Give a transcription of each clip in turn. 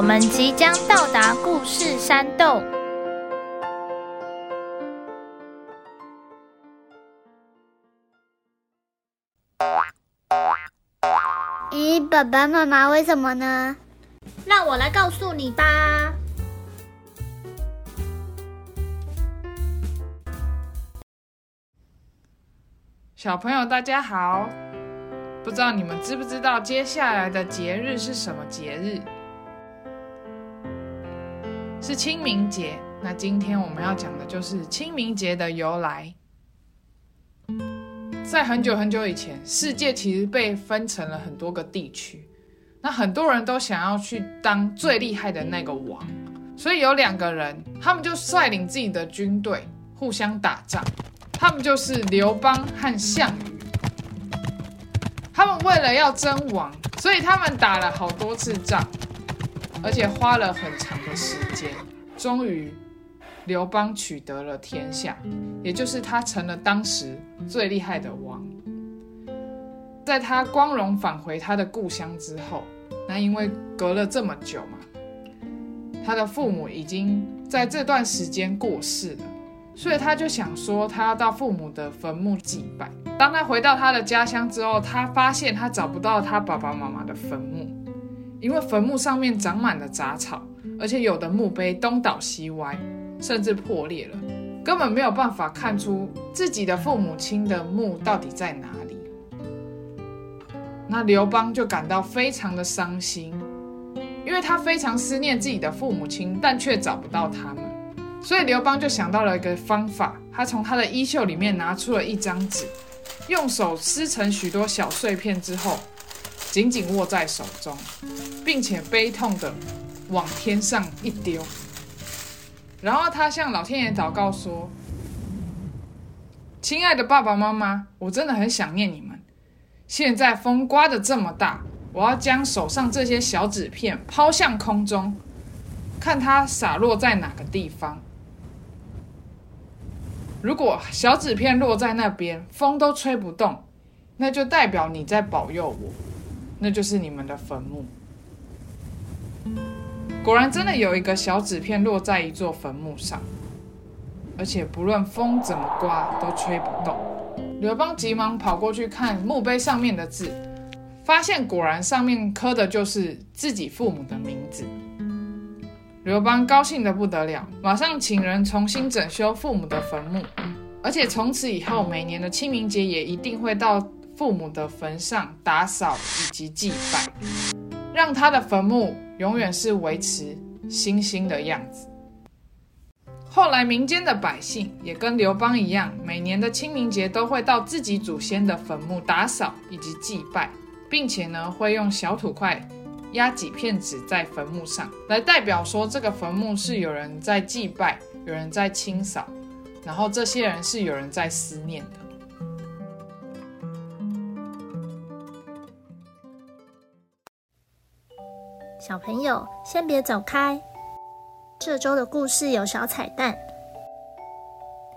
我们即将到达故事山洞。咦，爸爸妈妈为什么呢？让我来告诉你吧。小朋友，大家好！不知道你们知不知道接下来的节日是什么节日？是清明节。那今天我们要讲的就是清明节的由来。在很久很久以前，世界其实被分成了很多个地区，那很多人都想要去当最厉害的那个王，所以有两个人，他们就率领自己的军队互相打仗。他们就是刘邦和项羽。他们为了要争王，所以他们打了好多次仗，而且花了很长的时间。终于，刘邦取得了天下，也就是他成了当时最厉害的王。在他光荣返回他的故乡之后，那因为隔了这么久嘛，他的父母已经在这段时间过世了。所以他就想说，他要到父母的坟墓祭拜。当他回到他的家乡之后，他发现他找不到他爸爸妈妈的坟墓，因为坟墓上面长满了杂草，而且有的墓碑东倒西歪，甚至破裂了，根本没有办法看出自己的父母亲的墓到底在哪里。那刘邦就感到非常的伤心，因为他非常思念自己的父母亲，但却找不到他们。所以刘邦就想到了一个方法，他从他的衣袖里面拿出了一张纸，用手撕成许多小碎片之后，紧紧握在手中，并且悲痛的往天上一丢。然后他向老天爷祷告说：“亲爱的爸爸妈妈，我真的很想念你们。现在风刮得这么大，我要将手上这些小纸片抛向空中，看它洒落在哪个地方。”如果小纸片落在那边，风都吹不动，那就代表你在保佑我，那就是你们的坟墓。果然，真的有一个小纸片落在一座坟墓上，而且不论风怎么刮都吹不动。刘邦急忙跑过去看墓碑上面的字，发现果然上面刻的就是自己父母的名字。刘邦高兴得不得了，马上请人重新整修父母的坟墓，而且从此以后，每年的清明节也一定会到父母的坟上打扫以及祭拜，让他的坟墓永远是维持新兴的样子。后来，民间的百姓也跟刘邦一样，每年的清明节都会到自己祖先的坟墓打扫以及祭拜，并且呢，会用小土块。压几片纸在坟墓上，来代表说这个坟墓是有人在祭拜，有人在清扫，然后这些人是有人在思念的。小朋友，先别走开，这周的故事有小彩蛋，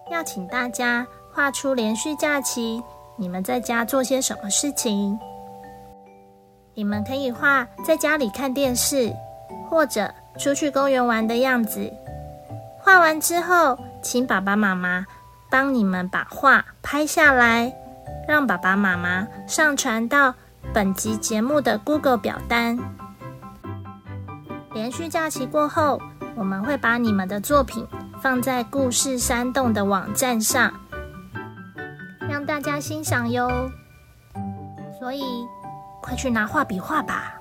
要请大家画出连续假期，你们在家做些什么事情？你们可以画在家里看电视，或者出去公园玩的样子。画完之后，请爸爸妈妈帮你们把画拍下来，让爸爸妈妈上传到本集节目的 Google 表单。连续假期过后，我们会把你们的作品放在故事山洞的网站上，让大家欣赏哟。所以。快去拿画笔画吧！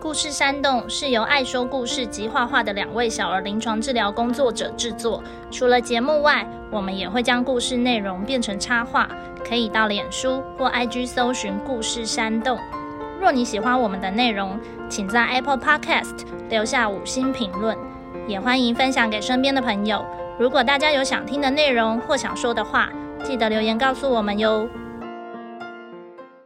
故事山洞是由爱说故事及画画的两位小儿临床治疗工作者制作。除了节目外，我们也会将故事内容变成插画，可以到脸书或 IG 搜寻“故事山洞”。若你喜欢我们的内容，请在 Apple Podcast 留下五星评论，也欢迎分享给身边的朋友。如果大家有想听的内容或想说的话，记得留言告诉我们哟。